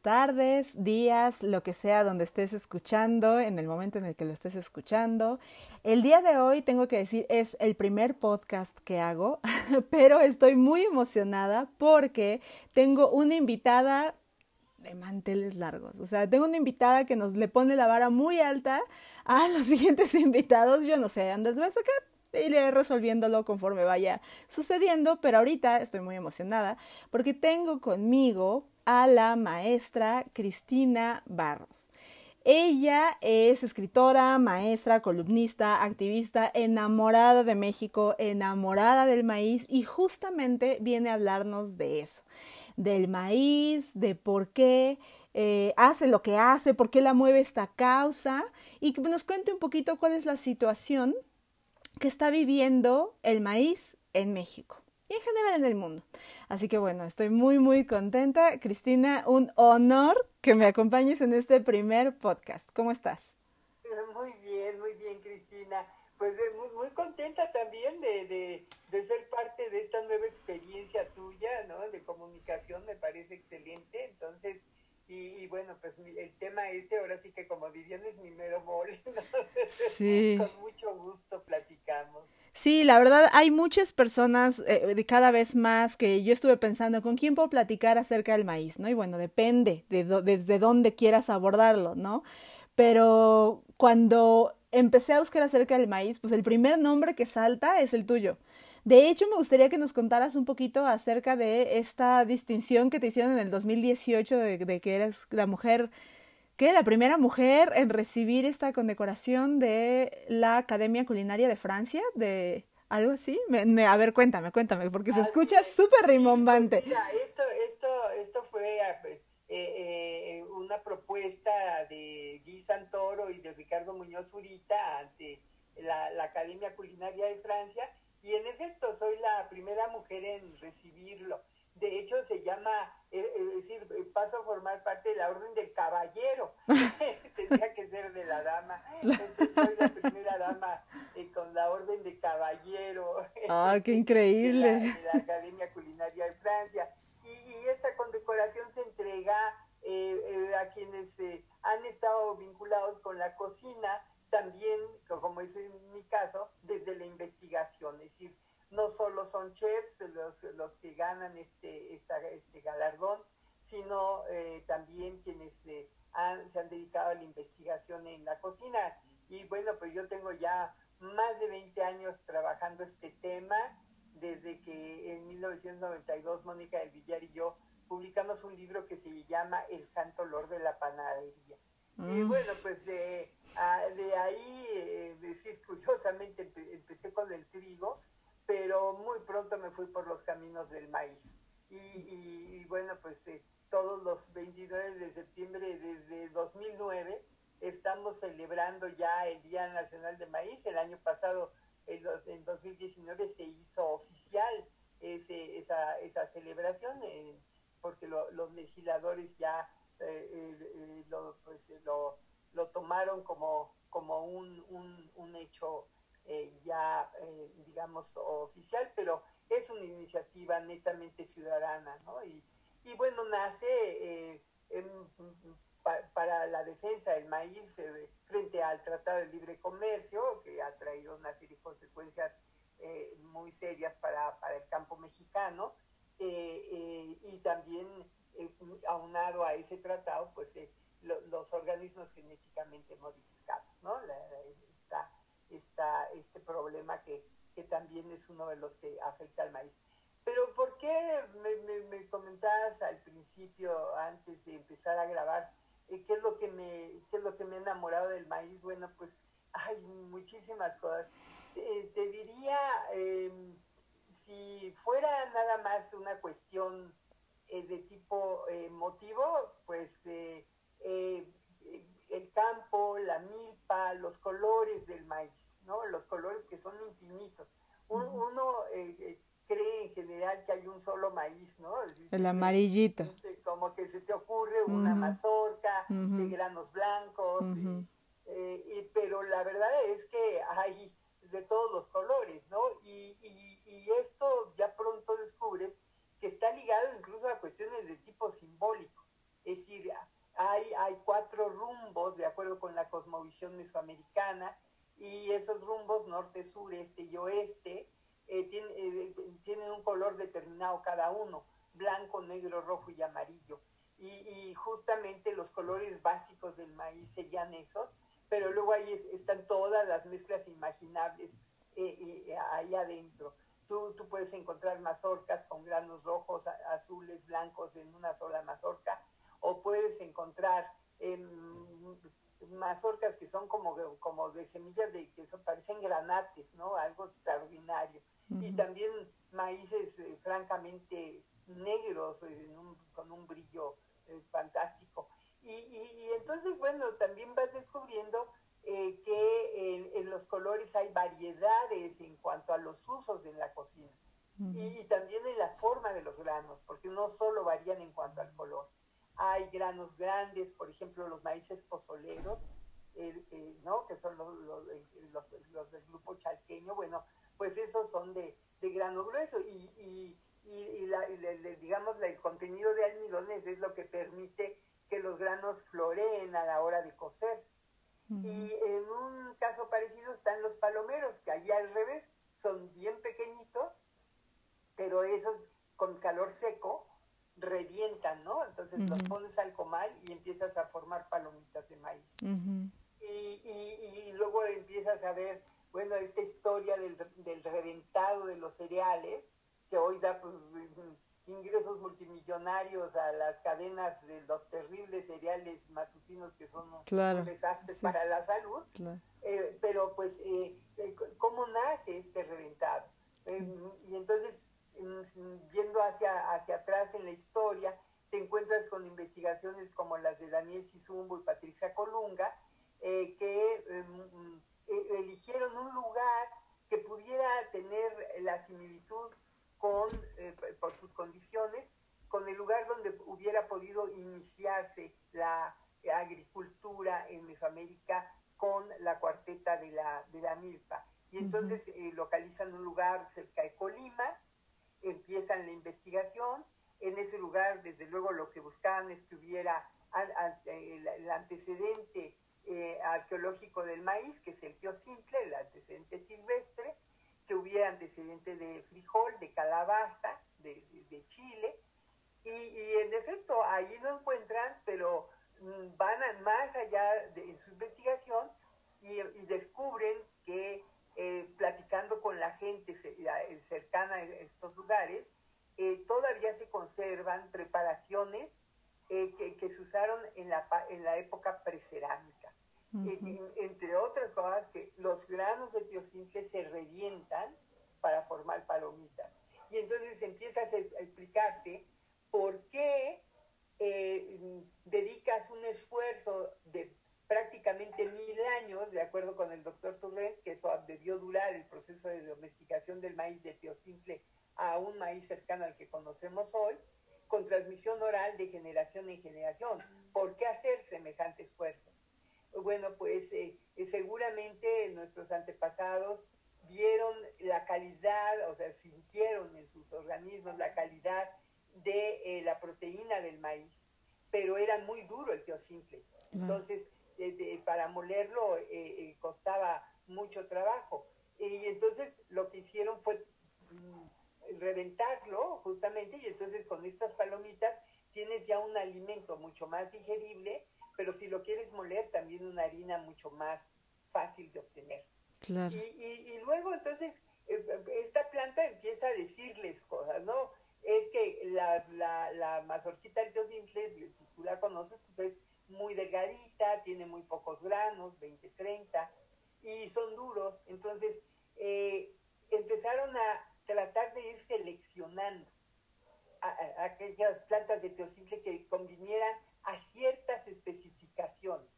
Tardes, días, lo que sea donde estés escuchando, en el momento en el que lo estés escuchando. El día de hoy, tengo que decir, es el primer podcast que hago, pero estoy muy emocionada porque tengo una invitada de manteles largos. O sea, tengo una invitada que nos le pone la vara muy alta a los siguientes invitados. Yo no sé, andas voy a sacar y iré resolviéndolo conforme vaya sucediendo, pero ahorita estoy muy emocionada porque tengo conmigo a la maestra Cristina Barros. Ella es escritora, maestra, columnista, activista, enamorada de México, enamorada del maíz y justamente viene a hablarnos de eso, del maíz, de por qué eh, hace lo que hace, por qué la mueve esta causa y que nos cuente un poquito cuál es la situación que está viviendo el maíz en México en general en el mundo. Así que bueno, estoy muy, muy contenta. Cristina, un honor que me acompañes en este primer podcast. ¿Cómo estás? Muy bien, muy bien, Cristina. Pues eh, muy, muy contenta también de, de, ser parte de esta nueva experiencia tuya, ¿no? De comunicación, me parece excelente. Entonces, y, bueno, pues el tema este, ahora sí que como dirían, es mi mero mole. Sí. Con mucho gusto platicamos. Sí, la verdad hay muchas personas eh, de cada vez más que yo estuve pensando con quién puedo platicar acerca del maíz, ¿no? Y bueno, depende de desde dónde quieras abordarlo, ¿no? Pero cuando empecé a buscar acerca del maíz, pues el primer nombre que salta es el tuyo. De hecho, me gustaría que nos contaras un poquito acerca de esta distinción que te hicieron en el 2018 de, de que eres la mujer que la primera mujer en recibir esta condecoración de la Academia Culinaria de Francia, de algo así. Me, a ver, cuéntame, cuéntame, porque se escucha súper rimbombante. Mira, esto, esto, esto fue eh, eh, una propuesta de Guy Santoro y de Ricardo Muñoz Zurita ante la, la Academia Culinaria de Francia, y en efecto soy la primera mujer en recibirlo de hecho se llama, eh, eh, es decir, eh, paso a formar parte de la orden del caballero, tendría que ser de la dama, entonces soy la primera dama con la orden de caballero. ¡Ah, qué increíble! De la, Academia Culinaria de Francia. Y, esta condecoración se entrega a quienes han estado vinculados con la cocina, también, como es en mi caso, desde la investigación, es decir, no solo son chefs los, los que ganan este, este galardón, sino eh, también quienes eh, se han dedicado a la investigación en la cocina. Y bueno, pues yo tengo ya más de 20 años trabajando este tema, desde que en 1992 Mónica del Villar y yo publicamos un libro que se llama El Santo Olor de la Panadería. Y mm. bueno, pues de, de ahí, eh, decir, curiosamente empecé con el trigo, pero muy pronto me fui por los caminos del maíz. Y, bueno, pues eh, todos los 29 de septiembre desde 2009 estamos celebrando ya el Día Nacional de Maíz. El año pasado, en, 2019, se hizo oficial esa, esa, celebración eh, porque los legisladores ya eh, lo, pues, lo, lo, tomaron como, como un, un, un hecho eh, ya, eh, digamos, oficial, pero es una iniciativa netamente ciudadana, ¿no? Y, y bueno, nace eh, para la defensa del maíz frente al Tratado de Libre Comercio, que ha traído una serie de consecuencias muy serias para, para, el campo mexicano, y también aunado a ese tratado, pues los organismos genéticamente modificados, ¿no? La, esta, este problema que, que, también es uno de los que afecta al maíz. Pero ¿por qué me, me, comentabas al principio, antes de empezar a grabar, eh, qué, es lo que me, qué es lo que me ha enamorado del maíz? Bueno, pues hay muchísimas cosas. te diría, em, si fuera nada más una cuestión eh, de tipo emotivo, pues eh, el campo, la milpa, los colores del maíz, ¿no? Los colores que son infinitos. Uno eh, eh, cree en general que hay un solo maíz, ¿no? el amarillito. Como que se te ocurre una mazorca de granos blancos, eh, pero la verdad es que hay de todos los colores, ¿no? Y, y esto ya pronto descubres que está ligado incluso a cuestiones de tipo simbólico. Es decir, hay, cuatro rumbos de acuerdo con la cosmovisión mesoamericana y esos rumbos norte, sur, este y oeste eh, eh, tienen, un color determinado cada uno, blanco, negro, rojo y amarillo. Y, justamente los colores básicos del maíz serían esos, pero luego ahí están todas las mezclas imaginables eh, ahí adentro. Tú, puedes encontrar mazorcas con granos rojos, azules, blancos en una sola mazorca, o puedes encontrar mazorcas que son como, como de semillas de que parecen granates, ¿no? Algo extraordinario. Y también maíces eh, francamente negros, con un brillo eh, fantástico. Y, y, entonces, bueno, también vas descubriendo eh, que en los colores hay variedades en cuanto a los usos en la cocina. y, también en la forma de los granos, porque no solo varían en cuanto al color hay granos grandes, por ejemplo, los maíces pozoleros, eh, ¿no? que son los, los, los, del grupo chalqueño, bueno, pues esos son de, de grano grueso y, y, y, la, digamos el contenido de almidones es lo que permite que los granos floreen a la hora de cocerse. Y en un caso parecido están los palomeros, que allá al revés son bien pequeñitos, pero esos con calor seco revientan, ¿no? Entonces los pones al comal y empiezas a formar palomitas de maíz. y, y, luego empiezas a ver, bueno, esta historia del, del, reventado de los cereales, que hoy da pues ingresos multimillonarios a las cadenas de los terribles cereales matutinos que son un desastre para la salud. Eh, pero pues, eh, eh, ¿cómo nace este reventado? y entonces viendo hacia, hacia atrás en la historia, te encuentras con investigaciones como las de Daniel Sizumbo y Patricia Colunga, eh, que em, eh, eligieron un lugar que pudiera tener la similitud con, eh, por sus condiciones, con el lugar donde hubiera podido iniciarse la agricultura en Mesoamérica con la cuarteta de la, de la milpa. Y entonces localizan un lugar cerca de Colima, empiezan la investigación. En ese lugar, desde luego, lo que buscaban es que hubiera el, antecedente eh, arqueológico del maíz, que es el simple, el antecedente silvestre, que hubiera antecedente de frijol, de calabaza, de, Chile. Y, en efecto, allí lo encuentran, pero mm, van más allá de, en su investigación y descubren que eh, platicando con la gente eh, cercana a estos lugares, eh, todavía se conservan preparaciones que, se usaron en la, en la época precerámica. entre otras cosas, que los granos de tiocintle se revientan para formar palomitas. Y entonces empiezas a explicarte por qué dedicas un esfuerzo de prácticamente mil años, de acuerdo con el doctor Turret, que eso debió durar el proceso de domesticación del maíz de Teosimple a un maíz cercano al que conocemos hoy, con transmisión oral de generación en generación. ¿Por qué hacer semejante esfuerzo? Bueno, pues eh, eh, seguramente nuestros antepasados vieron la calidad, o sea, sintieron en sus organismos la calidad de eh, la proteína del maíz, pero era muy duro el teosimple. Entonces, para molerlo eh, eh, costaba mucho trabajo. Y entonces lo que hicieron fue mm, reventarlo justamente y entonces con estas palomitas tienes ya un alimento mucho más digerible, pero si lo quieres moler también una harina mucho más fácil de obtener. Y, y, luego entonces eh, esta planta empieza a decirles cosas, ¿no? Es que la, la, la mazorquita del si tú la conoces, pues es muy delgadita, tiene muy pocos granos, 20, 30, y son duros. Entonces, eh, empezaron a tratar de ir seleccionando aquellas plantas de teosimple que convinieran a ciertas especificaciones.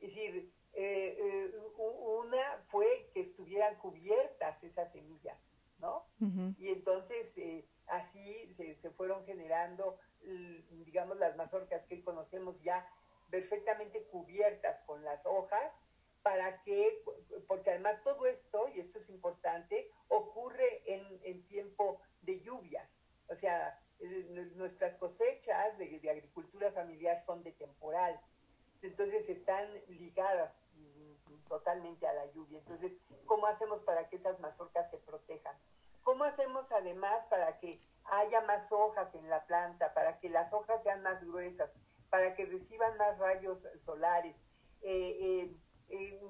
Es decir, eh, eh, una fue que estuvieran cubiertas esas semillas, ¿no? Y entonces eh, así se, se, fueron generando, digamos, las mazorcas que hoy conocemos ya perfectamente cubiertas con las hojas, para que, porque además todo esto, y esto es importante, ocurre en, en tiempo de lluvias. O sea, nuestras cosechas de, de agricultura familiar son de temporal. Entonces están ligadas totalmente a la lluvia. Entonces, ¿cómo hacemos para que esas mazorcas se protejan? ¿Cómo hacemos además para que haya más hojas en la planta, para que las hojas sean más gruesas, para que reciban más rayos solares? Eh, eh,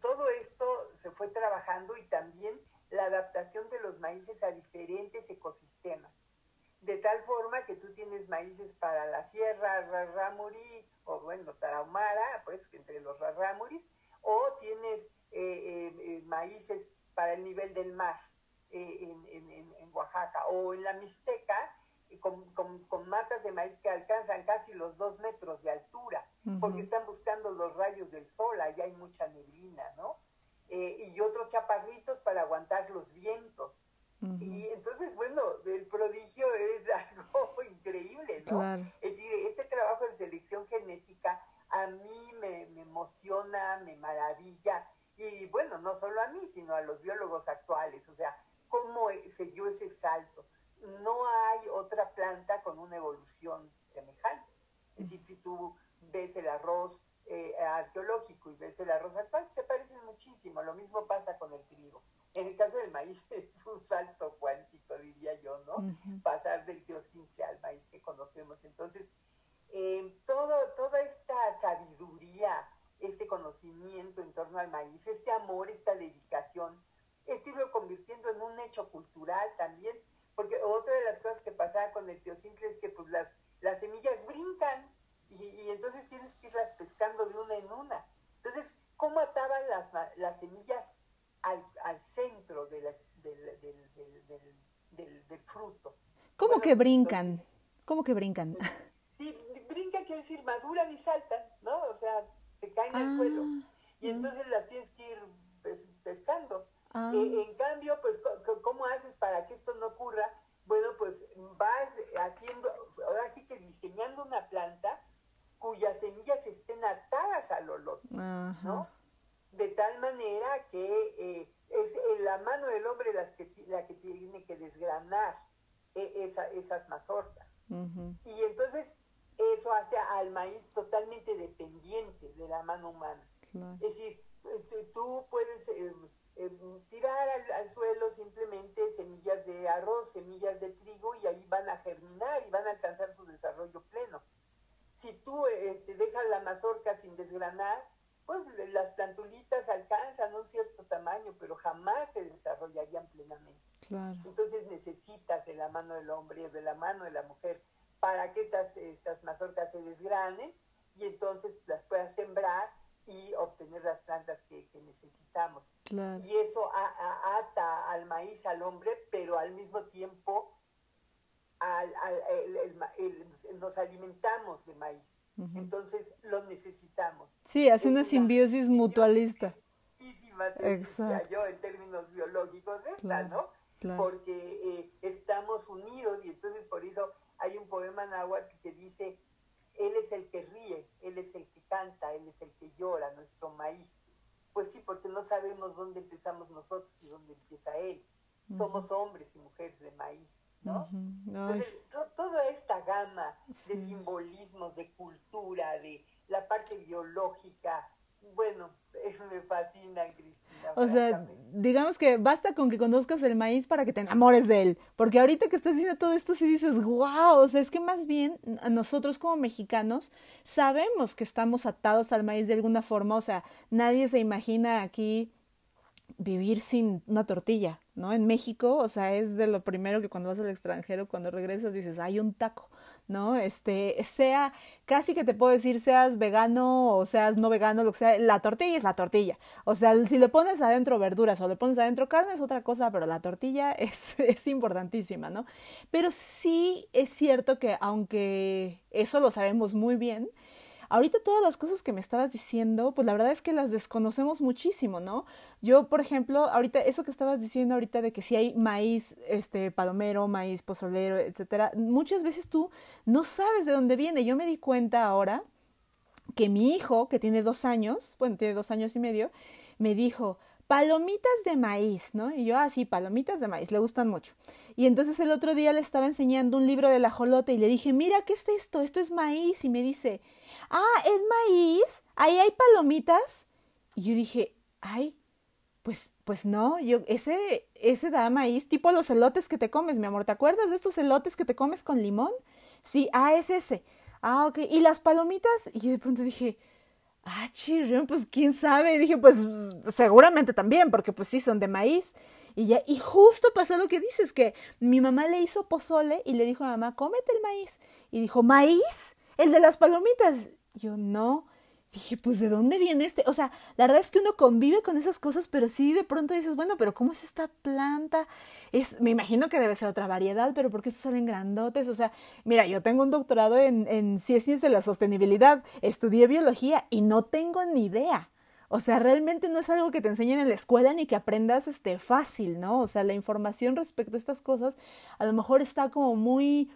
todo esto se fue trabajando y también la adaptación de los maíces a diferentes ecosistemas. De tal forma que tú tienes maíces para la sierra, Raramuri, o bueno, Tarahumara, pues entre los Raramuris, o tienes eh, eh, eh, maíces para el nivel del mar en, Oaxaca, o en la Mixteca, con, con, matas de maíz que alcanzan casi los dos metros de altura, porque están buscando los rayos del sol, allá hay mucha neblina, ¿no? y otros chaparritos para aguantar los vientos. Y entonces, bueno, el prodigio es algo increíble, ¿no? Es decir, este trabajo de selección genética a mí me, emociona, me maravilla, y bueno, no solo a mí, sino a los biólogos actuales, o sea, cómo se dio ese salto. No hay otra planta con una evolución semejante. Es decir, si tú ves el arroz eh, arqueológico y ves el arroz actual, se parecen muchísimo. Lo mismo pasa con el trigo. En el caso del maíz es un salto cuántico, diría yo, ¿no? Pasar del teocintle al maíz que conocemos. Entonces, eh, todo, toda esta sabiduría, este conocimiento en torno al maíz, este amor, esta dedicación, esto lo convirtiendo en un hecho cultural también, porque otra de las cosas que pasaba con el teocintle es que pues las, las semillas brincan y, entonces tienes que irlas pescando de una en una. Entonces, ¿cómo ataban las, las semillas al, al centro de del, del, del, fruto? ¿Cómo que brincan? ¿Cómo que brincan? Sí, brinca quiere decir maduran y saltan, ¿no? O sea, se caen al suelo. Y ah, entonces las tienes que ir pescando. Ah. Eh, en cambio, pues, ¿cómo haces para que esto no ocurra? Bueno, pues vas haciendo, ahora sí que diseñando una planta cuyas semillas estén atadas al lote, ¿no? De tal manera que eh, es la mano del hombre las que, la que tiene que desgranar eh, esas mazorcas. Y entonces eso hace al maíz totalmente dependiente de la mano humana. Es decir, tú puedes eh, eh, tirar al, suelo simplemente semillas de arroz, semillas de trigo y ahí van a germinar y van a alcanzar su desarrollo pleno. Si tú este, dejas la mazorca sin desgranar, pues las plantulitas alcanzan un cierto tamaño, pero jamás se desarrollarían Entonces necesitas de la mano del hombre o de la mano de la mujer para que estas, estas mazorcas se desgranen y entonces las puedas sembrar y obtener las plantas que, necesitamos. Y eso ata al maíz al hombre, pero al mismo tiempo al, nos alimentamos de maíz. Entonces lo necesitamos. Sí, hace una simbiosis mutualista. Exacto. Yo en términos biológicos esta, ¿no? Porque eh, estamos unidos y entonces por eso hay un poema náhuatl que dice, Él es el que ríe, Él es el que canta, Él es el que llora, nuestro maíz. Pues sí, porque no sabemos dónde empezamos nosotros y dónde empieza Él. Somos hombres y mujeres de maíz. ¿no? Entonces, toda esta gama de simbolismos, de cultura, de la parte biológica, bueno, me fascina, Cristina. O sea, digamos que basta con que conozcas el maíz para que te enamores de él. Porque ahorita que estás diciendo todo esto, sí dices, wow, o sea, es que más bien nosotros como mexicanos sabemos que estamos atados al maíz de alguna forma. O sea, nadie se imagina aquí vivir sin una tortilla, ¿no? En México, o sea, es de lo primero que cuando vas al extranjero, cuando regresas, dices, hay un taco, ¿no? Este, sea, casi que te puedo decir, seas vegano o seas no vegano, lo que sea, la tortilla es la tortilla. O sea, si le pones adentro verduras o le pones adentro carne es otra cosa, pero la tortilla es, es importantísima, ¿no? Pero sí es cierto que aunque eso lo sabemos muy bien, ahorita todas las cosas que me estabas diciendo, pues la verdad es que las desconocemos muchísimo, ¿no? Yo, por ejemplo, ahorita, eso que estabas diciendo ahorita de que si hay maíz, este, palomero, maíz pozolero, etcétera, muchas veces tú no sabes de dónde viene. Yo me di cuenta ahora que mi hijo, que tiene dos años, bueno, tiene dos años y medio, me dijo, palomitas de maíz, ¿no? Y yo, ah, sí, palomitas de maíz, le gustan mucho. Y entonces el otro día le estaba enseñando un libro de la jolote y le dije, mira, ¿qué es esto? Esto es maíz. Y me dice, ah, es maíz, ahí hay palomitas. Y yo dije, ay, pues, pues no, yo, ese, ese da maíz, tipo los elotes que te comes, mi amor, ¿te acuerdas de estos elotes que te comes con limón? Sí, ah, es ese. Ah, ok. ¿Y las palomitas? Y de pronto dije, ah, chirrión, pues quién sabe. Y dije, pues seguramente también, porque pues sí, son de maíz. Y ya, y justo pasó lo que dices, que mi mamá le hizo pozole y le dijo a mamá, cómete el maíz. Y dijo, ¿maíz? ¿El de las palomitas? Yo, no. Dije, pues ¿de dónde viene este? O sea, la verdad es que uno convive con esas cosas, pero sí de pronto dices, bueno, pero ¿cómo es esta planta? Es, me imagino que debe ser otra variedad, pero ¿por qué salen grandotes? O sea, mira, yo tengo un doctorado en, en ciencias de la sostenibilidad, estudié biología y no tengo ni idea. O sea, realmente no es algo que te enseñen en la escuela ni que aprendas este fácil, ¿no? O sea, la información respecto a estas cosas a lo mejor está como muy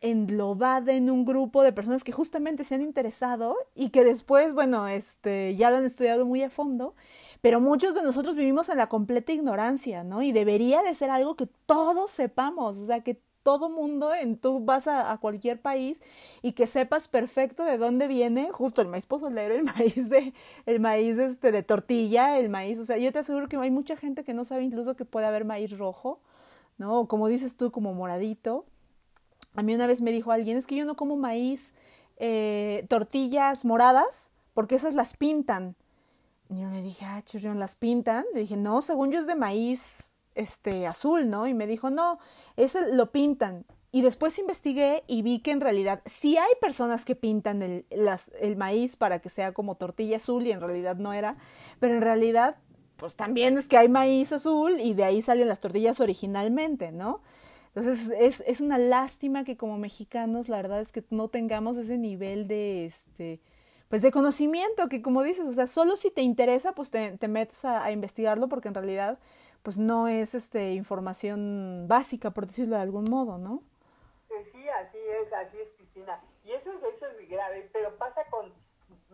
englobada en un grupo de personas que justamente se han interesado y que después, bueno, este, ya lo han estudiado muy a fondo, pero muchos de nosotros vivimos en la completa ignorancia, ¿no? Y debería de ser algo que todos sepamos, o sea, que todo mundo, en, tú vas a, cualquier país y que sepas perfecto de dónde viene justo el maíz pozolero, el maíz de, el maíz este, de tortilla, el maíz, o sea, yo te aseguro que hay mucha gente que no sabe incluso que puede haber maíz rojo, ¿no? Como dices tú, como moradito. A mí una vez me dijo alguien, es que yo no como maíz, eh, tortillas moradas, porque esas las pintan. Y yo le dije, ah, churrión, ¿las pintan? Le dije, no, según yo es de maíz este, azul, ¿no? Y me dijo, no, eso lo pintan. Y después investigué y vi que en realidad sí hay personas que pintan el, el maíz para que sea como tortilla azul y en realidad no era, pero en realidad pues también es que hay maíz azul y de ahí salen las tortillas originalmente, ¿no? Entonces es, es una lástima que como mexicanos la verdad es que no tengamos ese nivel de este pues de conocimiento que como dices, o sea, solo si te interesa pues te, te metes a, investigarlo porque en realidad pues no es este información básica por decirlo de algún modo, ¿no? Sí, así es, así es Cristina. Y eso es, eso es muy grave, pero pasa con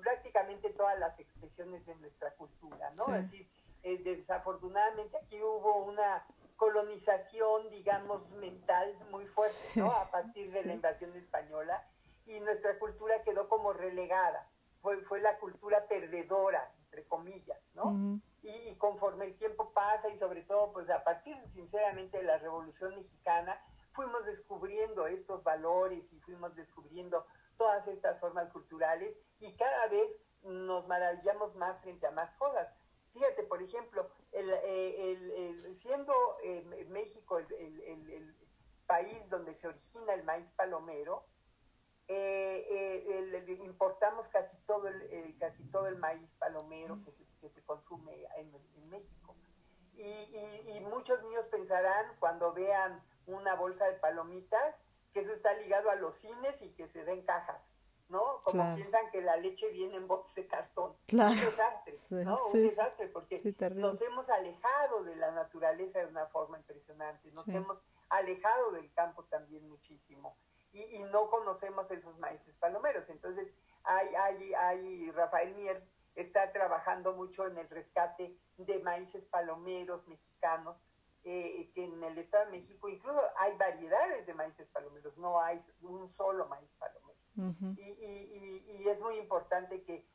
prácticamente todas las expresiones de nuestra cultura, ¿no? Es decir, eh, desafortunadamente aquí hubo una colonización, digamos, mental muy fuerte, ¿no? A partir de la invasión española y nuestra cultura quedó como relegada. Fue, fue la cultura perdedora, entre comillas, ¿no? y, conforme el tiempo pasa y sobre todo, pues a partir, sinceramente, de la Revolución Mexicana, fuimos descubriendo estos valores y fuimos descubriendo todas estas formas culturales y cada vez nos maravillamos más frente a más cosas. Fíjate, por ejemplo, eh, siendo eh, México el, país donde se origina el maíz palomero, eh, importamos casi todo el, casi todo el maíz palomero que se, consume en, México. Y, muchos niños pensarán cuando vean una bolsa de palomitas que eso está ligado a los cines y que se den cajas. ¿No? Como piensan que la leche viene en botes de cartón. Un desastre, ¿no? un desastre, porque nos hemos alejado de la naturaleza de una forma impresionante, nos hemos alejado del campo también muchísimo y, no conocemos esos maíces palomeros. Entonces, hay, hay, hay, Rafael Mier está trabajando mucho en el rescate de maíces palomeros mexicanos, eh, que en el Estado de México incluso hay variedades de maíces palomeros, no hay un solo maíz palomero y, es muy importante que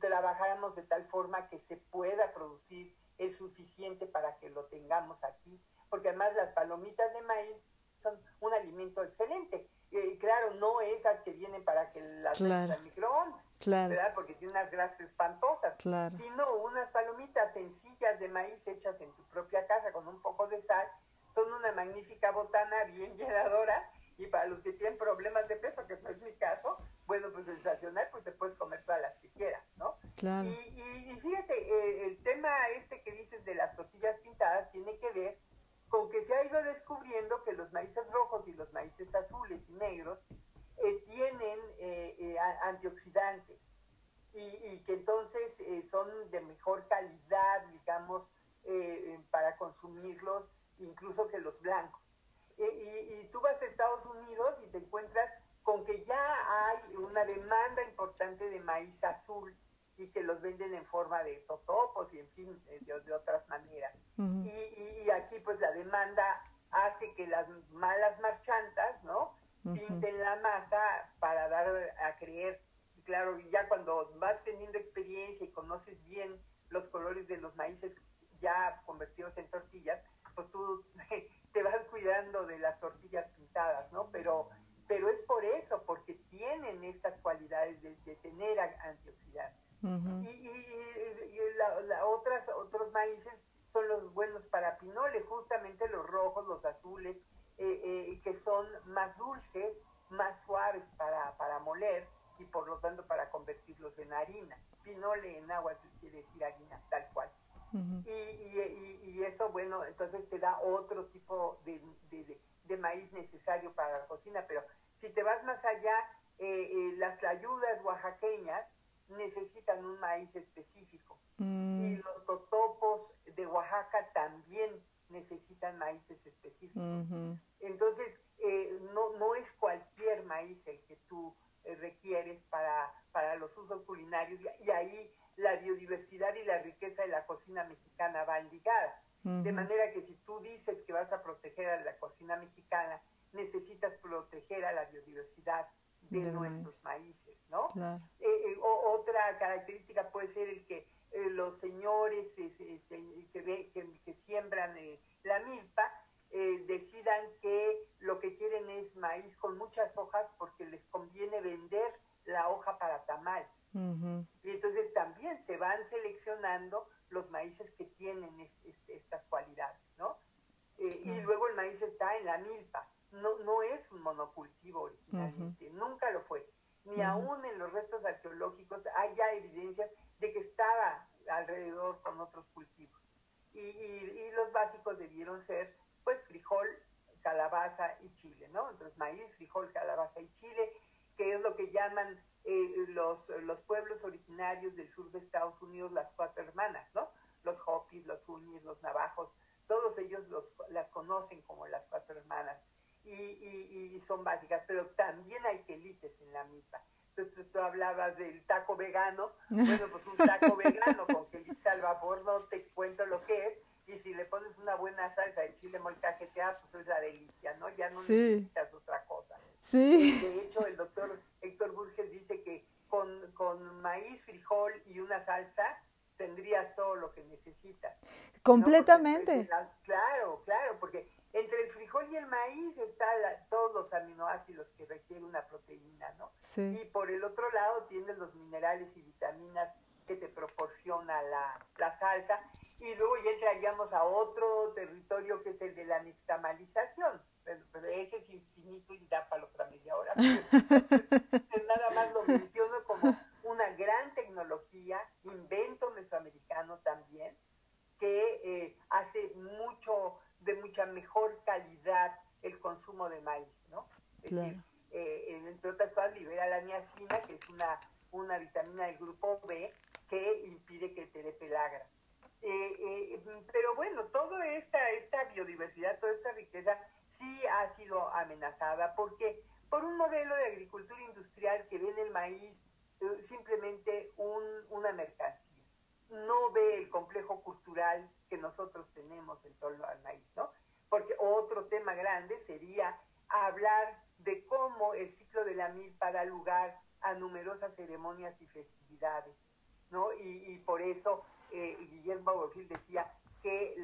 trabajáramos de tal forma que se pueda producir el suficiente para que lo tengamos aquí, porque además las palomitas de maíz son un alimento excelente. Y claro, no esas que vienen para que las claro. al microondas, ¿verdad? Porque tiene unas grasas espantosas, sino unas palomitas sencillas de maíz hechas en tu propia casa con un poco de sal, son una magnífica botana bien llenadora y para los que tienen problemas de peso, que no es mi caso, bueno, pues sensacional, pues te puedes comer todas las que quieras, ¿no? Claro. Y, y, fíjate, eh, el tema este que dices de las tortillas pintadas tiene que ver con que se ha ido descubriendo que los maíces rojos y los maíces azules y negros eh, tienen eh, antioxidantes. y, que entonces eh, son de mejor calidad, digamos, eh, para consumirlos, incluso que los blancos. Y, tú vas a Estados Unidos y te encuentras con que ya hay una demanda importante de maíz azul y que los venden en forma de totopos y en fin, de, otras maneras. y, aquí pues la demanda hace que las malas marchantas, ¿no? Pinten la masa para dar a creer claro, ya cuando vas teniendo experiencia y conoces bien los colores de los maíces ya convertidos en tortillas, pues tú te vas cuidando de las tortillas pintadas, ¿no? Pero, pero es por eso, porque tienen estas cualidades de, tener antioxidantes. Y, otras, otros maíces son los buenos para pinole, justamente los rojos, los azules, eh, eh, que son más dulces, más suaves para, para moler y por lo tanto para convertirlos en harina. Pinole en agua quiere decir harina, tal cual. Y, y, y, eso, bueno, entonces te da otro tipo de, de, maíz necesario para la cocina, pero si te vas más allá, eh, eh, las ayudas oaxaqueñas necesitan un maíz específico mm. y los totopos de Oaxaca también necesitan maíces específicos. Entonces, eh, no, no es cualquier maíz el que tú eh, requieres para, para los usos culinarios y, ahí la biodiversidad y la riqueza de la cocina mexicana van ligadas. De manera que si tú dices que vas a proteger a la cocina mexicana, necesitas proteger a la biodiversidad de, nuestros maíces, ¿no? Eh, eh, otra característica puede ser el que los señores que, que, que, siembran la milpa eh, decidan que lo que quieren es maíz con muchas hojas porque les conviene vender la hoja para tamal. Y entonces también se van seleccionando los maíces que tienen estas cualidades, ¿no? Eh, y luego el maíz está en la milpa. No, no es un monocultivo originalmente, nunca lo fue. Ni aún en los restos arqueológicos hay ya evidencias de que estaba alrededor con otros cultivos. Y, y los básicos debieron ser pues frijol, calabaza y chile, ¿no? Entonces maíz, frijol, calabaza y chile, que es lo que llaman eh, los, los pueblos originarios del sur de Estados Unidos las cuatro hermanas, ¿no? Los Hopis, los Unis, los Navajos, todos ellos los, las conocen como las cuatro hermanas y, y, son básicas, pero también hay quelites en la misma. Entonces tú hablabas del taco vegano, bueno, pues un taco vegano con quelite al vapor, no te cuento lo que es, y si le pones una buena salsa de chile molcajeteada, pues es la delicia, ¿no? Ya no necesitas otra cosa. Sí. De hecho, el doctor Héctor Burges dice que con, con maíz, frijol y una salsa tendrías todo lo que necesitas. Completamente. claro, claro, porque entre el frijol y el maíz están todos los aminoácidos que requiere una proteína, ¿no? Sí. Y por el otro lado tienes los minerales y vitaminas que te proporciona la, salsa. Y luego ya entraríamos a otro territorio que es el de la nixtamalización. Pero, ese es infinito y da para otra media hora. Nada más lo menciono como una gran tecnología, invento mesoamericano también, que eh, hace mucho, de mucha mejor calidad el consumo de maíz, ¿no? Es decir, eh, entre otras cosas libera la niacina, que es una, una vitamina del grupo B, que impide que te dé pelagra. Eh, eh, pero bueno, toda esta, esta biodiversidad, toda esta riqueza sí ha sido amenazada porque por un modelo de agricultura industrial que ve en el maíz eh, simplemente un, una mercancía. No ve el complejo cultural que nosotros tenemos en torno al maíz, ¿no? Porque otro tema grande sería hablar de cómo el ciclo de la milpa da lugar a numerosas ceremonias y festividades ¿no? Y, por eso eh, Guillermo Bofill decía que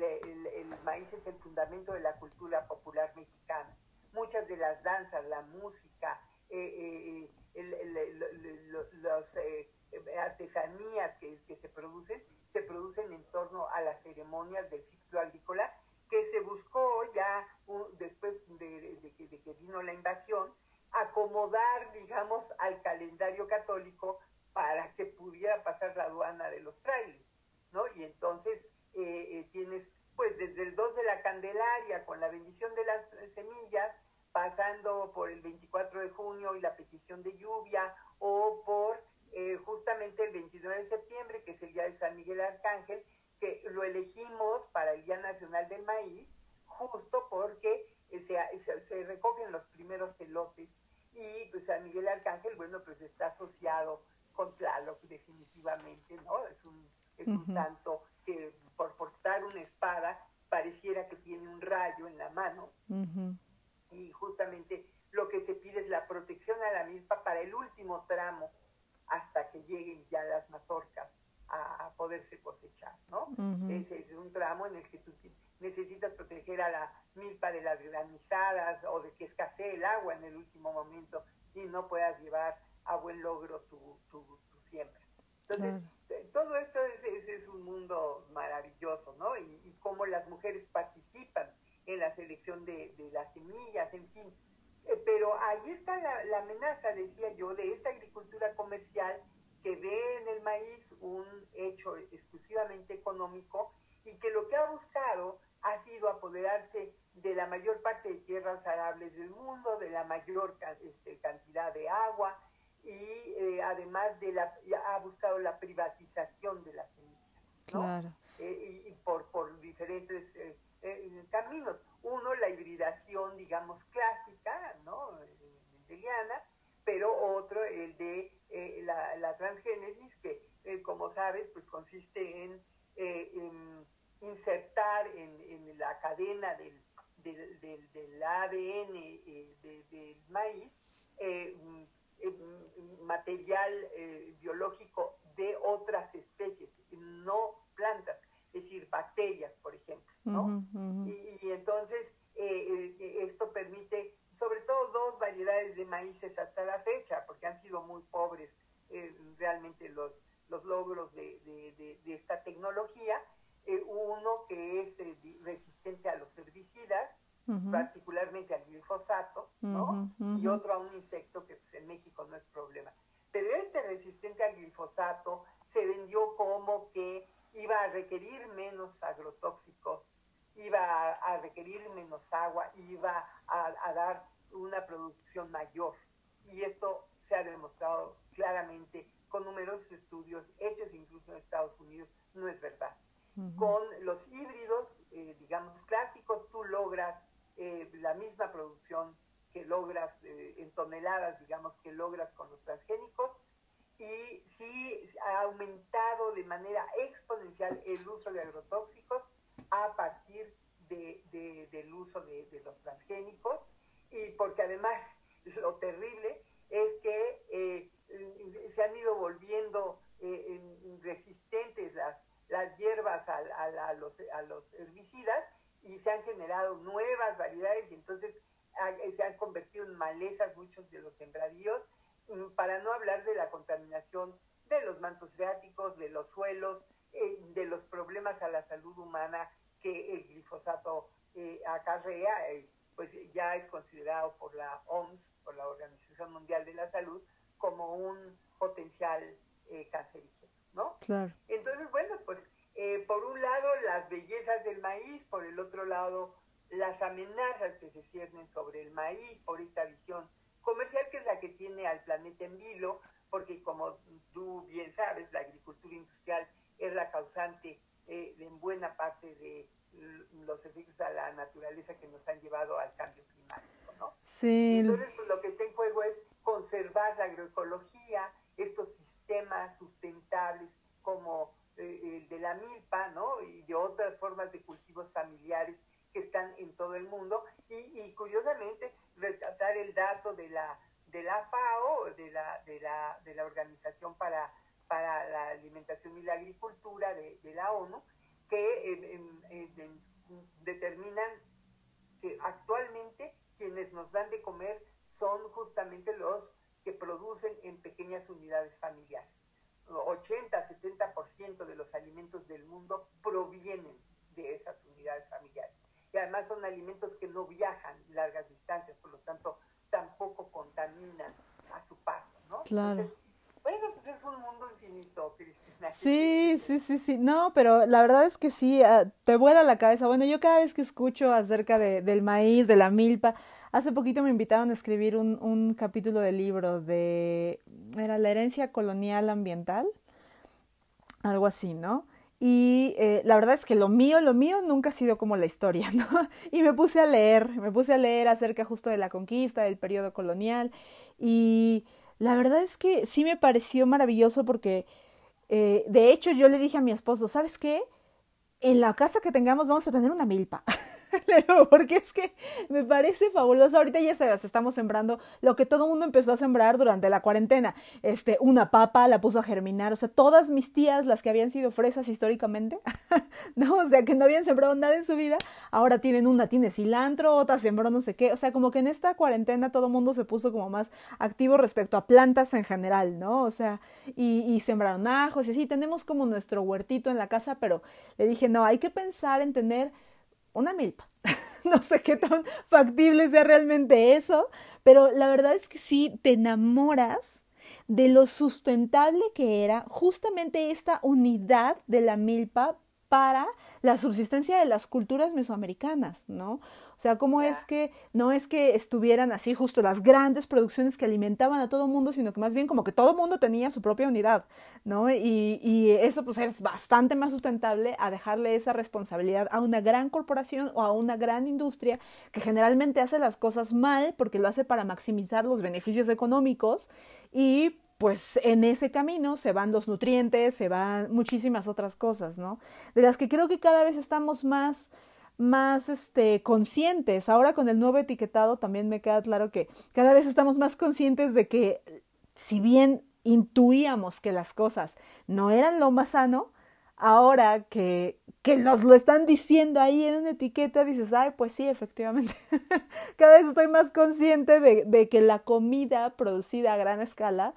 el, maíz es el fundamento de la cultura popular mexicana. Muchas de las danzas, la música, eh, eh, las artesanías que, se producen, se producen en torno a las ceremonias del ciclo agrícola que se buscó ya después de, de que vino la invasión, acomodar, digamos, al calendario católico para que pudiera pasar la aduana de los trailers, ¿no? Y entonces eh, eh, tienes, pues desde el 2 de la Candelaria, con la bendición de las semillas, pasando por el 24 de junio y la petición de lluvia, o por eh, justamente el 29 de septiembre, que es el Día de San Miguel Arcángel, que lo elegimos para el Día Nacional del Maíz, justo porque se, se, recogen los primeros elotes y pues San Miguel Arcángel, bueno, pues está asociado con Tlaloc definitivamente, ¿no? Es un, es un santo que por portar una espada pareciera que tiene un rayo en la mano y justamente lo que se pide es la protección a la milpa para el último tramo hasta que lleguen ya las mazorcas a, poderse cosechar, ¿no? Ese es un tramo en el que tú necesitas proteger a la milpa de las granizadas o de que escasee el agua en el último momento y no puedas llevar a buen logro tu, tu, siembra. Entonces, todo esto es, es, un mundo maravilloso, ¿no? Y, cómo las mujeres participan en la selección de, de las semillas, en fin, eh, pero ahí está la, amenaza, decía yo, de esta agricultura comercial que ve en el maíz un hecho exclusivamente económico y que lo que ha buscado ha sido apoderarse de la mayor parte de tierras arables del mundo, de la mayor este, cantidad de agua y eh, además de la, ha buscado la privatización de la semilla, eh, y, por, por diferentes eh, caminos. Uno, la hibridación, digamos, clásica, ¿no? Mendeliana, pero otro, el de eh, la, transgénesis, que, como sabes, pues consiste en, insertar en, la cadena del, del, ADN del maíz material biológico de otras especies, no plantas es decir, bacterias, por ejemplo, ¿no? Y, entonces eh, eh, esto permite, sobre todo dos variedades de maíces hasta la fecha, porque han sido muy pobres eh, realmente los, los logros de, esta tecnología. uno que es resistente a los herbicidas, particularmente al glifosato, ¿no? Y otro a un insecto que pues, en México no es problema. Pero este resistente al glifosato se vendió como que iba a requerir menos agrotóxicos, iba a, requerir menos agua, iba a, dar una producción mayor. Y esto se ha demostrado claramente con numerosos estudios hechos incluso en Estados Unidos, no es verdad. Con los híbridos, eh, digamos, clásicos, tú logras eh, la misma producción que logras eh, en toneladas, digamos, que logras con los transgénicos, y sí ha aumentado de manera exponencial el uso de agrotóxicos a partir del uso de, los transgénicos. Y porque además lo terrible es que eh, se han ido volviendo eh, resistentes las, las hierbas a, los, a los herbicidas y se han generado nuevas variedades y entonces se han convertido en malezas muchos de los sembradíos Mm, para no hablar de la contaminación de los mantos freáticos, de los suelos, eh, de los problemas a la salud humana que el glifosato eh, acarrea, eh, pues ya es considerado por la OMS, por la Organización Mundial de la Salud, como un potencial cancerígeno, ¿no? Claro. Entonces, bueno, pues por un lado las bellezas del maíz, por el otro lado las amenazas que se ciernen sobre el maíz, por esta visión comercial que es la que tiene al planeta en vilo, porque como tú bien sabes, la agricultura industrial es la causante eh, en buena parte de los efectos a la naturaleza que nos han llevado al cambio climático, ¿no? Sí. Entonces, pues, lo que está en juego es conservar la agroecología, estos sistemas sustentables como eh, el de la milpa, ¿no? Y de otras formas de cultivos familiares que están en todo el mundo. Y, y curiosamente, rescatar el dato de la, de la FAO, de la, de la, de la Organización para, para la Alimentación y la Agricultura de, la ONU, que determinan que actualmente quienes nos dan de comer son justamente los que producen en pequeñas unidades familiares. 80, 70% de los alimentos del mundo provienen de esas unidades familiares y además son alimentos que no viajan largas distancias, por lo tanto tampoco contaminan a su paso, ¿no? Claro. bueno, pues es un mundo infinito, Cristina. Sí, sí, sí, sí. No, pero la verdad es que sí, ah, te vuela la cabeza. Bueno, yo cada vez que escucho acerca de, del maíz, de la milpa, hace poquito me invitaron a escribir un, un capítulo de libro de, era la herencia colonial ambiental, algo así, ¿no? Y eh, la verdad es que lo mío, lo mío nunca ha sido como la historia, ¿no? Y me puse a leer, me puse a leer acerca justo de la conquista, del periodo colonial. Y la verdad es que sí me pareció maravilloso porque, eh, de hecho, yo le dije a mi esposo, ¿sabes qué? En la casa que tengamos vamos a tener una milpa. porque es que me parece fabuloso. Ahorita ya sabes, estamos sembrando lo que todo el mundo empezó a sembrar durante la cuarentena. Este, una papa la puso a germinar. O sea, todas mis tías, las que habían sido fresas históricamente, no, o sea, que no habían sembrado nada en su vida, ahora tienen una, tiene cilantro, otra sembró no sé qué. O sea, como que en esta cuarentena todo el mundo se puso como más activo respecto a plantas en general, ¿no? O sea, y, y sembraron ajos y así. Tenemos como nuestro huertito en la casa, pero le dije, no, hay que pensar en tener una milpa. no sé qué tan factible sea realmente eso, pero la verdad es que sí te enamoras de lo sustentable que era justamente esta unidad de la milpa para la subsistencia de las culturas mesoamericanas, ¿no? O sea, cómo es que no es que estuvieran así justo las grandes producciones que alimentaban a todo el mundo, sino que más bien como que todo el mundo tenía su propia unidad, ¿no? Y, y eso pues es bastante más sustentable a dejarle esa responsabilidad a una gran corporación o a una gran industria que generalmente hace las cosas mal porque lo hace para maximizar los beneficios económicos y pues en ese camino se van los nutrientes, se van muchísimas otras cosas, ¿no? De las que creo que cada vez estamos más más este conscientes. Ahora con el nuevo etiquetado también me queda claro que cada vez estamos más conscientes de que si bien intuíamos que las cosas no eran lo más sano, ahora que, que nos lo están diciendo ahí en una etiqueta, dices, ay, pues sí, efectivamente. Cada vez estoy más consciente de, de, que la comida producida a gran escala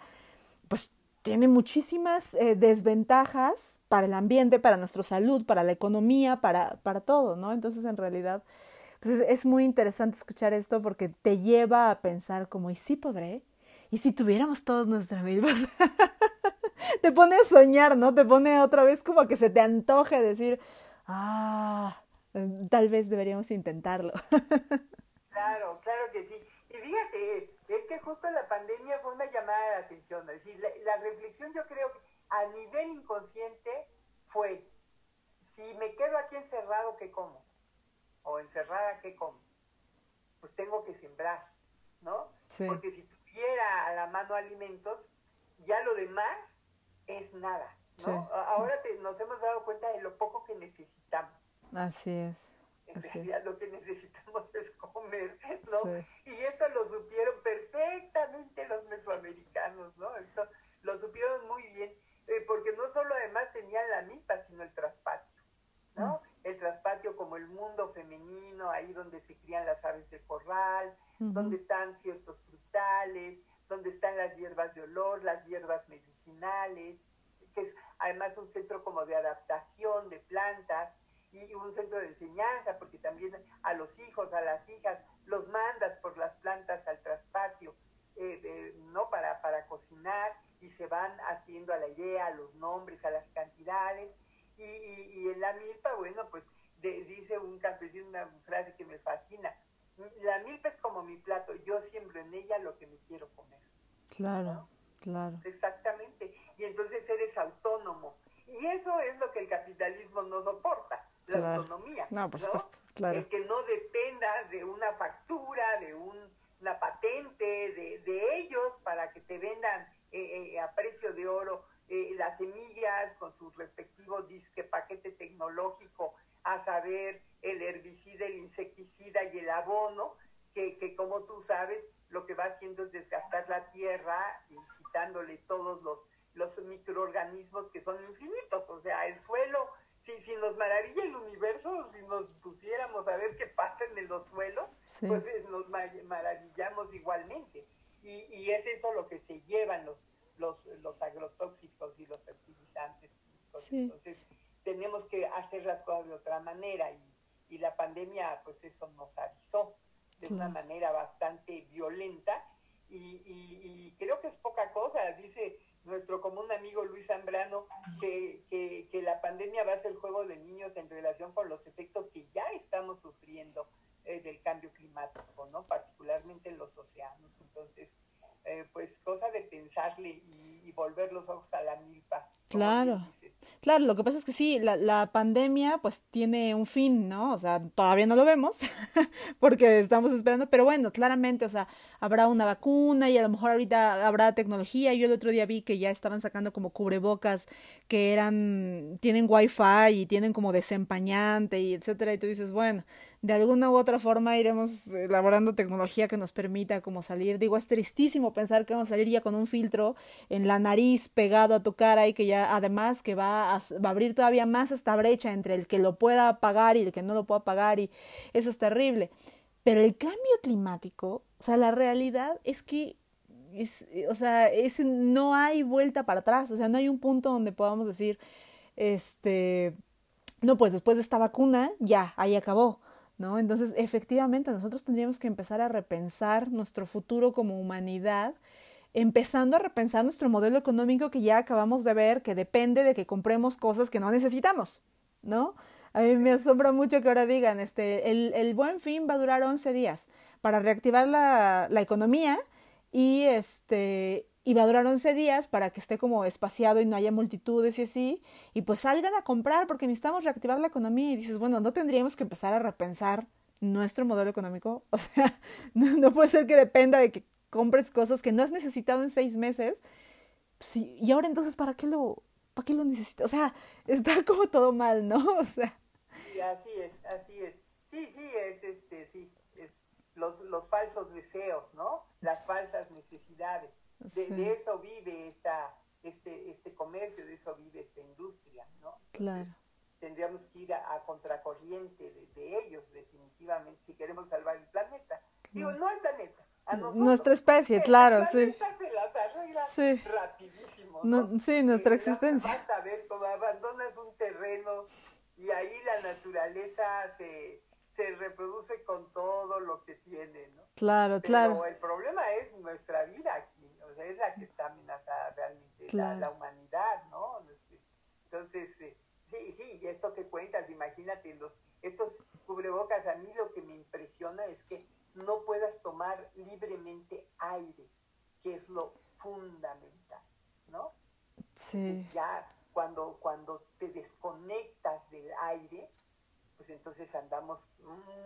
pues tiene muchísimas eh, desventajas para el ambiente, para nuestra salud, para la economía, para, para todo, ¿no? Entonces, en realidad, pues es, muy interesante escuchar esto porque te lleva a pensar como, ¿y si podré? ¿Y si tuviéramos todos nuestras mismas? te pone a soñar, ¿no? Te pone otra vez como que se te antoje decir, ah, tal vez deberíamos intentarlo. claro, claro que sí. Y fíjate, es que justo la pandemia fue una llamada de atención. Es decir, la, reflexión yo creo que a nivel inconsciente fue, si me quedo aquí encerrado, ¿qué como? O encerrada, ¿qué como? Pues tengo que sembrar, ¿no? Porque si tuviera a la mano alimentos, ya lo demás es nada, ¿no? Ahora nos hemos dado cuenta de lo poco que necesitamos. Así es. En realidad lo que necesitamos es comer, ¿no? Y esto lo supieron perfectamente los mesoamericanos, ¿no? Esto lo supieron muy bien, eh, porque no solo además tenían la milpa, sino el traspatio, ¿no? Mm. El traspatio como el mundo femenino, ahí donde se crían las aves de corral, donde están ciertos frutales, donde están las hierbas de olor, las hierbas medicinales, que es además un centro como de adaptación de plantas y un centro de enseñanza, porque también a los hijos, a las hijas, los mandas por las plantas al traspatio, eh, ¿no? Para, para cocinar y se van haciendo a la idea, a los nombres, a las cantidades. Y, y, en la milpa, bueno, pues dice un campesino una frase que me fascina. La milpa es como mi plato, yo siembro en ella lo que me quiero comer. Claro, claro. Exactamente. Y entonces eres autónomo. Y eso es lo que el capitalismo no soporta la autonomía. No, por supuesto, claro. El que no dependa de una factura, de una patente, de, ellos para que te vendan eh, eh, a precio de oro eh, las semillas con su respectivo disque paquete tecnológico, a saber el herbicida, el insecticida y el abono, que, que como tú sabes, lo que va haciendo es desgastar la tierra y quitándole todos los, los microorganismos que son infinitos. O sea, el suelo si, si nos maravilla el universo, si nos pusiéramos a ver qué pasa en los suelos, pues eh, nos maravillamos igualmente. Y, y, es eso lo que se llevan los, los, los agrotóxicos y los fertilizantes. Entonces, tenemos que hacer las cosas de otra manera y, y la pandemia, pues eso nos avisó de una manera bastante violenta y, y, creo que es poca cosa. Dice nuestro común amigo Luis Zambrano, que, que, que, la pandemia va a ser el juego de niños en relación con los efectos que ya estamos sufriendo eh, del cambio climático, ¿no? Particularmente en los océanos. Entonces, eh, pues cosa de pensarle y, y, volver los ojos a la milpa. Claro. Claro, lo que pasa es que sí, la, la, pandemia pues tiene un fin, ¿no? O sea, todavía no lo vemos porque estamos esperando, pero bueno, claramente, o sea, habrá una vacuna y a lo mejor ahorita habrá tecnología. Yo el otro día vi que ya estaban sacando como cubrebocas que eran, tienen wifi y tienen como desempañante y etcétera, y tú dices, bueno, de alguna u otra forma iremos elaborando tecnología que nos permita como salir. Digo, es tristísimo pensar que vamos a salir ya con un filtro en la nariz pegado a tu cara y que ya además que va a, va a abrir todavía más esta brecha entre el que lo pueda pagar y el que no lo pueda pagar y eso es terrible. Pero el cambio climático, o sea, la realidad es que es, o sea, no hay vuelta para atrás, o sea, no hay un punto donde podamos decir, este, no, pues después de esta vacuna, ya, ahí acabó. ¿no? Entonces, efectivamente, nosotros tendríamos que empezar a repensar nuestro futuro como humanidad, empezando a repensar nuestro modelo económico que ya acabamos de ver, que depende de que compremos cosas que no necesitamos, ¿no? A mí me asombra mucho que ahora digan, este, el, buen fin va a durar 11 días para reactivar la, la economía y este y va a durar 11 días para que esté como espaciado y no haya multitudes y así, y pues salgan a comprar porque necesitamos reactivar la economía. Y dices, bueno, no tendríamos que empezar a repensar nuestro modelo económico, o sea, no puede ser que dependa de que compres cosas que no has necesitado en seis meses, sí, y ahora entonces, ¿para qué lo, para qué lo necesitas? O sea, está como todo mal, ¿no? O sea. Sí, así es, así es. Sí, sí, es este, sí, es los, los falsos deseos, ¿no? Las falsas necesidades. De, sí. de, eso vive esta, este, este comercio, de eso vive esta industria, ¿no? Claro. Tendríamos que ir a, a contracorriente de, de, ellos, definitivamente, si queremos salvar el planeta. Digo, no el planeta, a nosotros. Nuestra especie, claro, sí. Se las arregla sí. rapidísimo, ¿no? no sí, nuestra eh, existencia. Basta ver cómo abandonas un terreno y ahí la naturaleza se, se reproduce con todo lo que tiene, ¿no? Claro, Pero claro. el problema es nuestra vida aquí, o sea, es la que está amenazada realmente, Claro. la, la, humanidad, ¿no? Entonces, eh, sí, sí, y esto que cuentas, imagínate, los, estos cubrebocas, a mí lo que me impresiona es que no puedas tomar libremente aire, que es lo fundamental, ¿no? Sí. Ya cuando, cuando te desconectas del aire, pues entonces andamos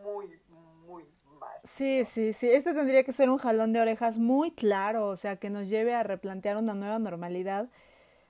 muy, muy mal. Sí, sí, sí. Este tendría que ser un jalón de orejas muy claro, o sea, que nos lleve a replantear una nueva normalidad,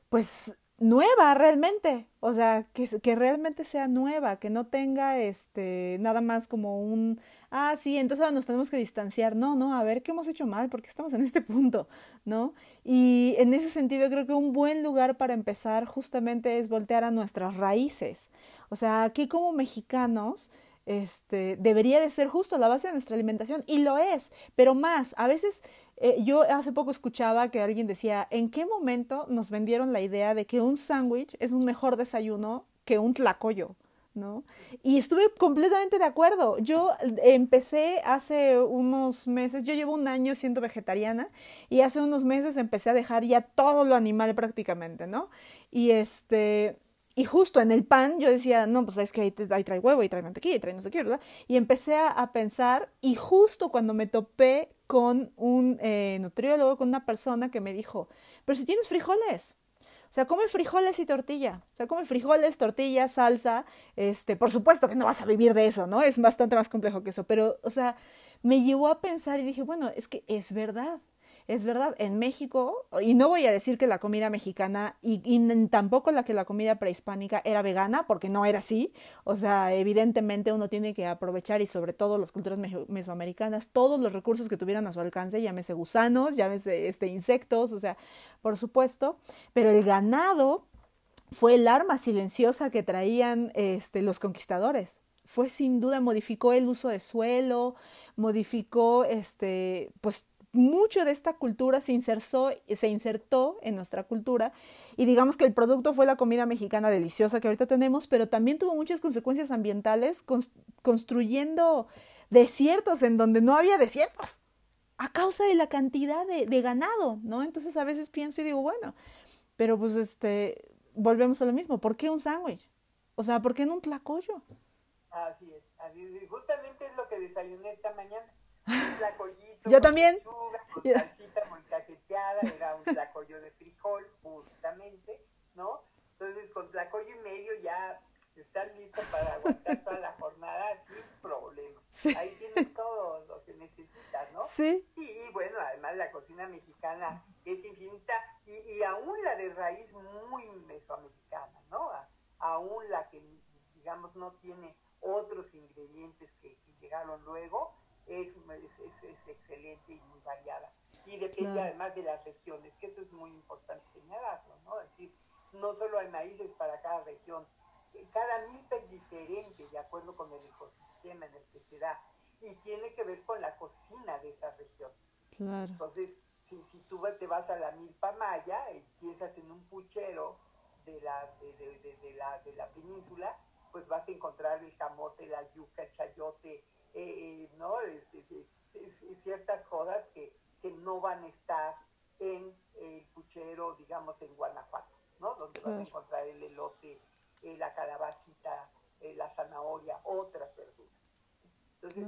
pues nueva realmente, o sea, que, que realmente sea nueva, que no tenga este nada más como un, ah, sí, entonces nos tenemos que distanciar, no, no, a ver qué hemos hecho mal, porque estamos en este punto, ¿no? Y en ese sentido creo que un buen lugar para empezar justamente es voltear a nuestras raíces, o sea, aquí como mexicanos, este, debería de ser justo la base de nuestra alimentación y lo es, pero más, a veces eh, yo hace poco escuchaba que alguien decía, ¿en qué momento nos vendieron la idea de que un sándwich es un mejor desayuno que un tlacoyo? ¿No? Y estuve completamente de acuerdo. Yo empecé hace unos meses, yo llevo un año siendo vegetariana y hace unos meses empecé a dejar ya todo lo animal prácticamente, ¿no? Y este, y justo en el pan yo decía, no, pues es que ahí, ahí trae huevo, ahí trae mantequilla, ahí trae no sé qué, ¿verdad? Y empecé a pensar, y justo cuando me topé con un eh, nutriólogo, con una persona que me dijo, pero si tienes frijoles, o sea, come frijoles y tortilla. O sea, come frijoles, tortilla, salsa. Este, por supuesto que no vas a vivir de eso, ¿no? Es bastante más complejo que eso. Pero, o sea, me llevó a pensar y dije, bueno, es que es verdad. Es verdad, en México, y no voy a decir que la comida mexicana y, y, tampoco la que la comida prehispánica era vegana, porque no era así. O sea, evidentemente uno tiene que aprovechar, y sobre todo las culturas mesoamericanas, todos los recursos que tuvieran a su alcance, llámese gusanos, llámese este, insectos, o sea, por supuesto. Pero el ganado fue el arma silenciosa que traían este, los conquistadores fue sin duda modificó el uso de suelo, modificó este pues mucho de esta cultura se insertó, se insertó en nuestra cultura y digamos que el producto fue la comida mexicana deliciosa que ahorita tenemos, pero también tuvo muchas consecuencias ambientales construyendo desiertos en donde no había desiertos a causa de la cantidad de, ganado, ¿no? Entonces a veces pienso y digo, bueno, Pero pues este, volvemos a lo mismo, ¿por qué un sándwich? O sea, ¿por qué no un tlacoyo? Así es, así es. Justamente es lo que desayuné esta mañana. Un tlacoyito. Yo también. Lechuga, con salsita molcajeteada, era un tlacoyo de frijol, justamente, ¿no? Entonces, con tlacoyo y medio ya estás listo para aguantar toda la jornada sin problema. Ahí tienes todo lo que necesitas, ¿no? Sí. Y, bueno, además la cocina mexicana es infinita y, y aún la de raíz muy mesoamericana, ¿no? aún la que, digamos, no tiene otros ingredientes que, llegaron luego, es, es, excelente y muy variada. Y depende además de las regiones, que eso es muy importante señalarlo, ¿no? Es decir, no solo hay maíces para cada región, cada milpa es diferente de acuerdo con el ecosistema en el que se da y tiene que ver con la cocina de esa región. Claro. Entonces, si, si tú te vas a la milpa maya y piensas en un puchero de la, de, de, la, de la península, pues vas a encontrar el camote, la yuca, el chayote, eh, eh ¿no? ciertas cosas que, que no van a estar en el puchero, digamos, en Guanajuato, ¿no? Donde vas a encontrar el elote, eh, la calabacita, eh, la zanahoria, otras verduras. Entonces,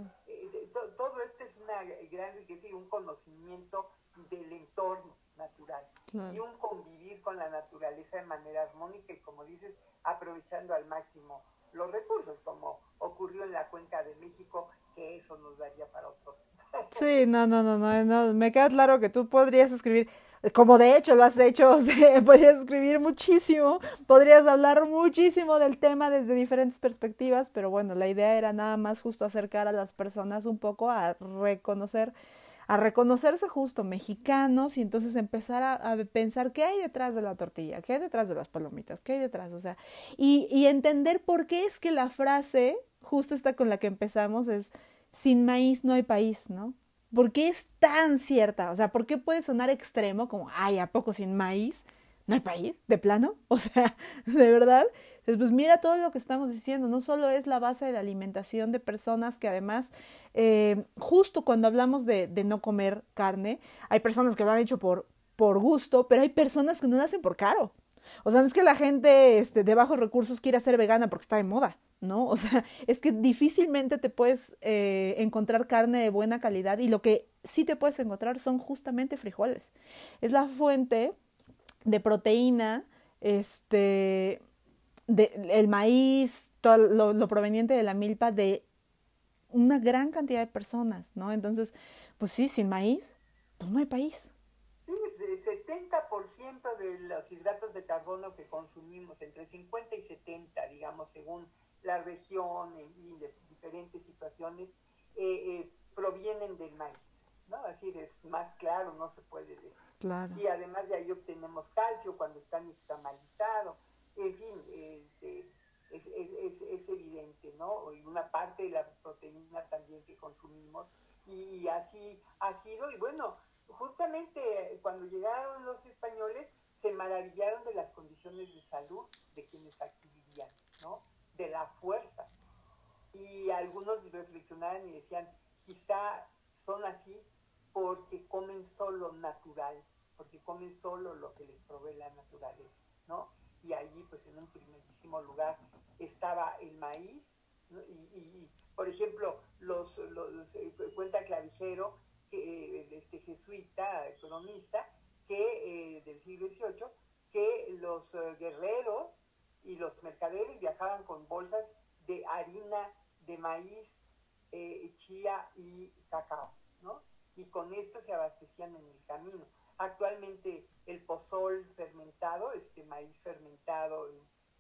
todo esto es una gran riqueza y un conocimiento del entorno natural y un convivir con la naturaleza de manera armónica y como dices, aprovechando al máximo los recursos, como ocurrió en la cuenca de México, que eso nos daría para otro. Sí, no, no, no, no, no, me queda claro que tú podrías escribir, como de hecho lo has hecho, podrías escribir muchísimo, podrías hablar muchísimo del tema desde diferentes perspectivas, pero bueno, la idea era nada más justo acercar a las personas un poco a reconocer a reconocerse justo mexicanos y entonces empezar a, pensar qué hay detrás de la tortilla, qué hay detrás de las palomitas, qué hay detrás, o sea, y, y entender por qué es que la frase, justo esta con la que empezamos, es sin maíz no hay país, ¿no? ¿Por qué es tan cierta? O sea, ¿por qué puede sonar extremo como, ay, ¿a poco sin maíz? ¿No hay país? ¿De plano? O sea, ¿de verdad? Pues mira todo lo que estamos diciendo, no solo es la base de la alimentación de personas que además, eh, justo cuando hablamos de, no comer carne, hay personas que lo han hecho por, por gusto, pero hay personas que no lo hacen por caro. O sea, no es que la gente este, de bajos recursos quiera ser vegana porque está de moda, ¿no? O sea, es que difícilmente te puedes eh, encontrar carne de buena calidad y lo que sí te puedes encontrar son justamente frijoles. Es la fuente de proteína, este, el maíz, todo lo, proveniente de la milpa de una gran cantidad de personas, ¿no? Entonces, pues sí, sin maíz, pues no hay país. Sí, el 70% de los hidratos de carbono que consumimos, entre 50 y 70, digamos, según la región y de diferentes situaciones, eh, eh, provienen del maíz, ¿no? Así es más claro, no se puede decir. Y además de ahí obtenemos calcio cuando está nixtamalizado en fin, este, es, es, evidente, ¿no? Y una parte de la proteína también que consumimos. Y, así ha sido, y bueno, justamente cuando llegaron los españoles, se maravillaron de las condiciones de salud de quienes aquí vivían, ¿no? De la fuerza. Y algunos reflexionaban y decían, quizá son así porque comen solo natural, porque comen solo lo que les provee la naturaleza, ¿no? y allí pues en un primerísimo lugar estaba el maíz y, por ejemplo los, los eh, cuenta Clavijero que este jesuita economista que eh, del siglo XVIII que los eh, guerreros y los mercaderes viajaban con bolsas de harina de maíz chía y cacao ¿no? Y con esto se abastecían en el camino. Actualmente el pozol fermentado, este maíz fermentado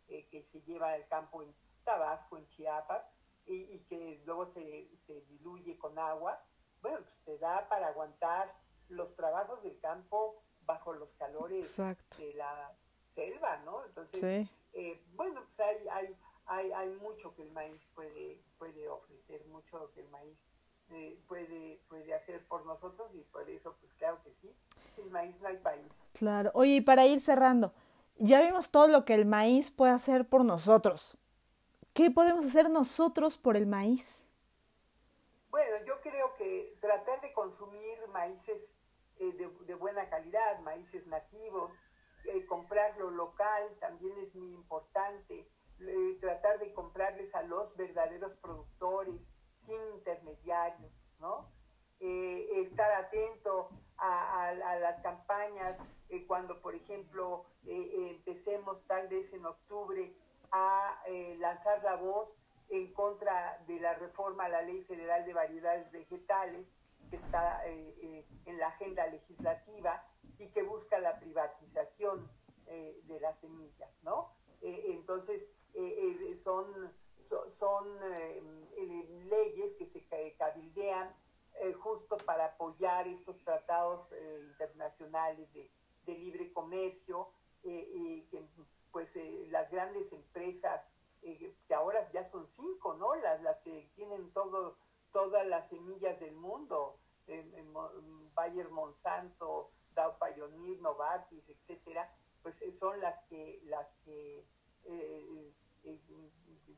eh, que se lleva al campo en Tabasco, en Chiapas, y, que luego se, diluye con agua, bueno, pues te da para aguantar los trabajos del campo bajo los calores de la selva, ¿no? Entonces, eh, bueno, pues hay, hay, hay, hay mucho que el maíz puede, puede ofrecer, mucho que el maíz eh, puede, puede hacer por nosotros y por eso, pues claro que sí, sin maíz no hay país. Claro, oye, y para ir cerrando, ya vimos todo lo que el maíz puede hacer por nosotros. ¿Qué podemos hacer nosotros por el maíz? Bueno, yo creo que tratar de consumir maíces eh, de, buena calidad, maíces nativos, eh, comprar lo local también es muy importante, eh, tratar de comprarles a los verdaderos productores ¿no? Eh, estar atento a, las campañas cuando, por ejemplo, empecemos tal vez en octubre a lanzar la voz en contra de la reforma a la Ley Federal de Variedades Vegetales, que está en la agenda legislativa, y que busca la privatización eh, de las semillas, ¿no? Eh, entonces, eh, son, son leyes que se cabildean justo para apoyar estos tratados internacionales de, libre comercio, y que pues las grandes empresas, que ahora ya son cinco, ¿no? Las, las que tienen todo, todas las semillas del mundo, Bayer Monsanto, Dow Pioneer, Novartis, etcétera, pues eh, son las que las que eh, eh,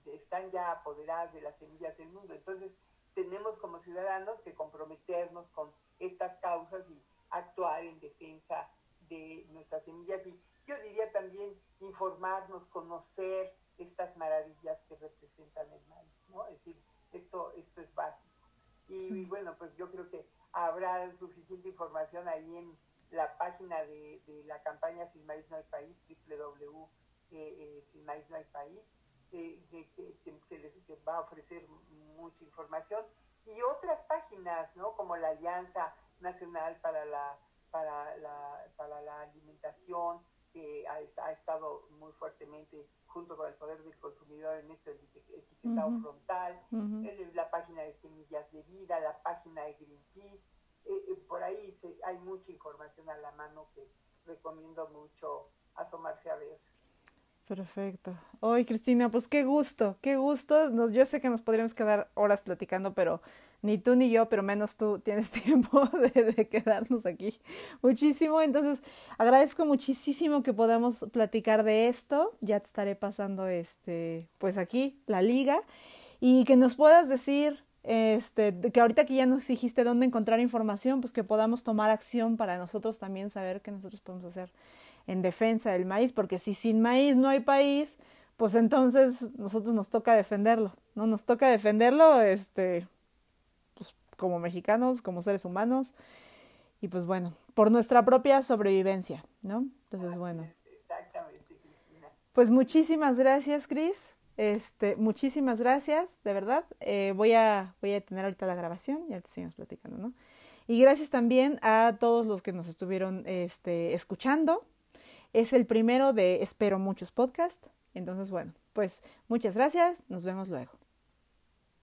están ya apoderadas de las semillas del mundo. Entonces, tenemos como ciudadanos que comprometernos con estas causas y actuar en defensa de nuestras semillas y yo diría también informarnos, conocer estas maravillas que representan el maíz, ¿no? Es decir, esto, esto es básico. y bueno, pues yo creo que habrá suficiente información ahí en la página de, la campaña Sin Maíz No Hay País, www eh, Sin Maíz No Hay País, que, les va a ofrecer mucha información. Y otras páginas, ¿no? Como la Alianza Nacional para la, para la, para la Alimentación, que ha, estado muy fuertemente junto con el Poder del Consumidor en esto etiquetado frontal, la página de Semillas de Vida, la página de Greenpeace, eh, eh, por ahí hay mucha información a la mano que recomiendo mucho asomarse a ver. Perfecto. Hoy, Cristina, pues qué gusto, qué gusto. Nos, yo sé que nos podríamos quedar horas platicando, pero ni tú ni yo, pero menos tú tienes tiempo de, quedarnos aquí muchísimo. Entonces, agradezco muchísimo que podamos platicar de esto. Ya te estaré pasando este, pues aquí, la liga, y que nos puedas decir este, que ahorita que ya nos dijiste dónde encontrar información, pues que podamos tomar acción para nosotros también saber qué nosotros podemos hacer en defensa del maíz, porque si sin maíz no hay país, pues entonces nosotros nos toca defenderlo, ¿no? Nos toca defenderlo, este, pues como mexicanos, como seres humanos, y pues bueno, por nuestra propia sobrevivencia, ¿no? Entonces, bueno. Pues muchísimas gracias, Cris. Este, muchísimas gracias, de verdad. Eh, voy, a, voy a tener ahorita la grabación y ahorita seguimos platicando, ¿no? Y gracias también a todos los que nos estuvieron este, escuchando. Es el primero de Espero muchos podcasts. Entonces, bueno, pues muchas gracias. Nos vemos luego.